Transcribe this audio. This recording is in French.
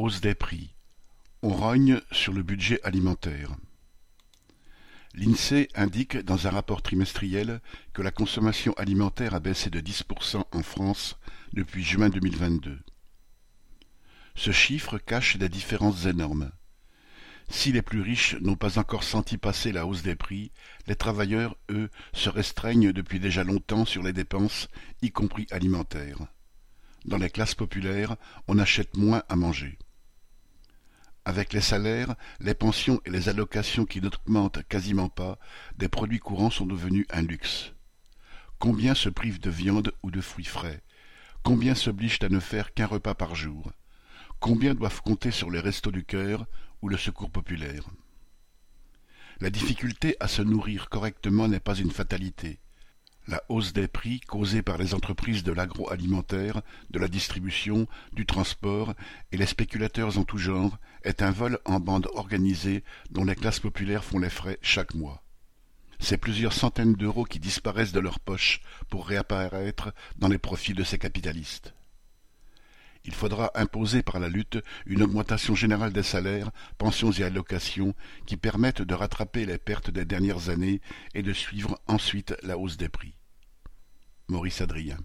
Hausse des prix. On rogne sur le budget alimentaire. L'INSEE indique dans un rapport trimestriel que la consommation alimentaire a baissé de 10% en France depuis juin 2022. Ce chiffre cache des différences énormes. Si les plus riches n'ont pas encore senti passer la hausse des prix, les travailleurs, eux, se restreignent depuis déjà longtemps sur les dépenses, y compris alimentaires. Dans les classes populaires, on achète moins à manger. Avec les salaires, les pensions et les allocations qui n'augmentent quasiment pas, des produits courants sont devenus un luxe. Combien se privent de viande ou de fruits frais? Combien s'obligent à ne faire qu'un repas par jour? Combien doivent compter sur les restos du cœur ou le secours populaire? La difficulté à se nourrir correctement n'est pas une fatalité. La hausse des prix causée par les entreprises de l'agroalimentaire, de la distribution, du transport et les spéculateurs en tout genre est un vol en bande organisée dont les classes populaires font les frais chaque mois. C'est plusieurs centaines d'euros qui disparaissent de leurs poches pour réapparaître dans les profits de ces capitalistes. Il faudra imposer par la lutte une augmentation générale des salaires, pensions et allocations qui permettent de rattraper les pertes des dernières années et de suivre ensuite la hausse des prix. Maurice Adrien